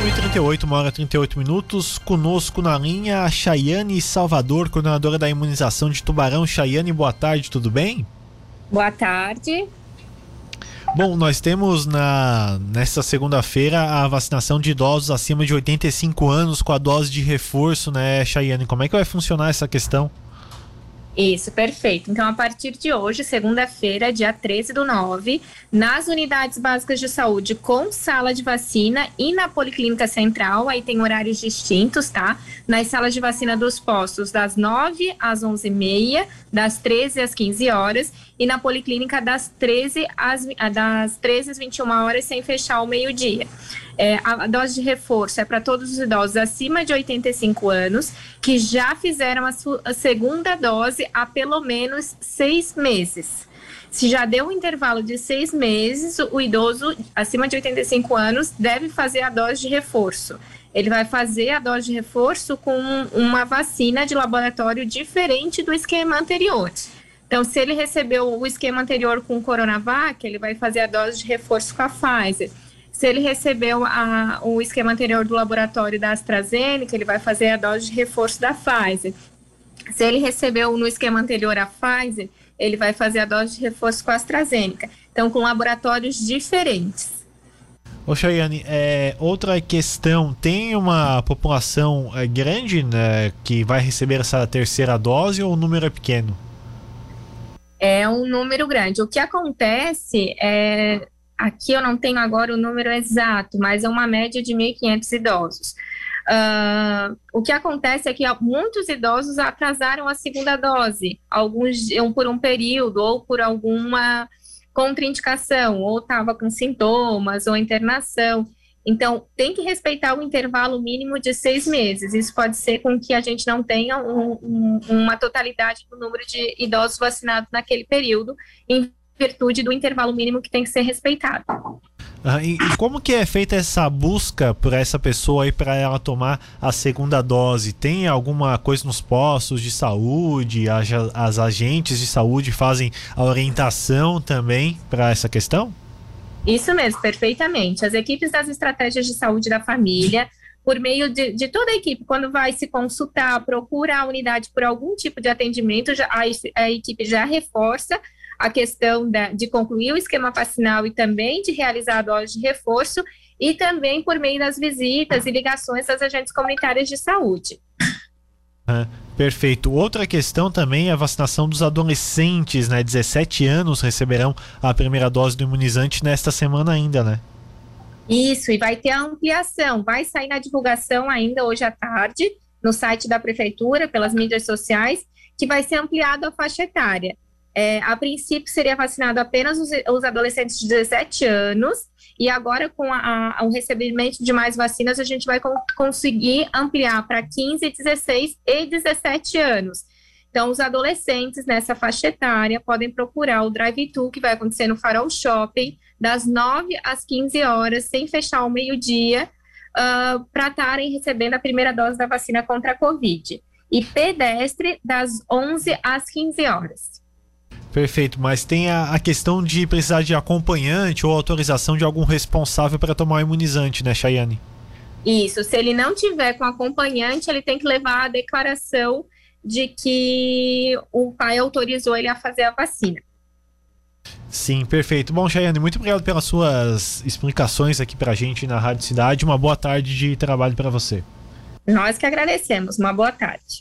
38, uma hora 38 minutos. Conosco na linha a Chayane Salvador, coordenadora da imunização de Tubarão. Chayane, boa tarde, tudo bem? Boa tarde. Bom, nós temos na nesta segunda-feira a vacinação de idosos acima de 85 anos com a dose de reforço, né, Chayane? Como é que vai funcionar essa questão? Isso, perfeito. Então, a partir de hoje, segunda-feira, dia 13 do 9, nas unidades básicas de saúde com sala de vacina e na Policlínica Central, aí tem horários distintos, tá? Nas salas de vacina dos postos, das 9 às 11h30, das 13 às 15 horas, e na Policlínica, das 13 às, das 13 às 21 horas, sem fechar ao meio-dia. É, a dose de reforço é para todos os idosos acima de 85 anos que já fizeram a, a segunda dose há pelo menos seis meses. Se já deu um intervalo de seis meses, o idoso acima de 85 anos deve fazer a dose de reforço. Ele vai fazer a dose de reforço com uma vacina de laboratório diferente do esquema anterior. Então, se ele recebeu o esquema anterior com o Coronavac, ele vai fazer a dose de reforço com a Pfizer. Se ele recebeu a, o esquema anterior do laboratório da AstraZeneca, ele vai fazer a dose de reforço da Pfizer. Se ele recebeu no esquema anterior a Pfizer, ele vai fazer a dose de reforço com a AstraZeneca. Então, com laboratórios diferentes. Ô Chayane, é, outra questão, tem uma população é, grande né, que vai receber essa terceira dose ou o número é pequeno? É um número grande. O que acontece é, Aqui eu não tenho agora o número exato, mas é uma média de 1.500 idosos. Uh, o que acontece é que muitos idosos atrasaram a segunda dose, alguns por um período ou por alguma contraindicação, ou estava com sintomas ou internação. Então, tem que respeitar o intervalo mínimo de seis meses. Isso pode ser com que a gente não tenha um, um, uma totalidade do número de idosos vacinados naquele período, em virtude do intervalo mínimo que tem que ser respeitado. Ah, e, e, como que é feita essa busca por essa pessoa aí para ela tomar a segunda dose? Tem alguma coisa nos postos de saúde? As, as agentes de saúde fazem a orientação também para essa questão? Isso mesmo, perfeitamente. As equipes das estratégias de saúde da família, por meio de, de toda a equipe, quando vai se consultar, procura a unidade por algum tipo de atendimento, já, a, a equipe já reforça a questão da, de concluir o esquema vacinal e também de realizar a dose de reforço, e também por meio das visitas e ligações às agentes comunitárias de saúde. Ah, perfeito. Outra questão também é a vacinação dos adolescentes, né? 17 anos receberão a primeira dose do imunizante nesta semana ainda, né? Isso, e vai ter a ampliação, vai sair na divulgação ainda hoje à tarde, no site da prefeitura, pelas mídias sociais, que vai ser ampliado a faixa etária. É, a princípio seria vacinado apenas os, os, adolescentes de 17 anos, e agora com a, a, o recebimento de mais vacinas, a gente vai com, conseguir ampliar para 15, 16 e 17 anos. Então, os adolescentes nessa faixa etária podem procurar o drive-thru, que vai acontecer no Farol Shopping, das 9 às 15 horas, sem fechar ao meio-dia, uh, para estarem recebendo a primeira dose da vacina contra a Covid. E pedestre, das 11 às 15 horas. Perfeito, mas tem a, a, questão de precisar de acompanhante ou autorização de algum responsável para tomar o imunizante, né, Chayane? Isso, se ele não tiver com acompanhante, ele tem que levar a declaração de que o pai autorizou ele a fazer a vacina. Sim, perfeito. Bom, Chayane, muito obrigado pelas suas explicações aqui para a gente na Rádio Cidade. Uma boa tarde de trabalho para você. Nós que agradecemos. Uma boa tarde.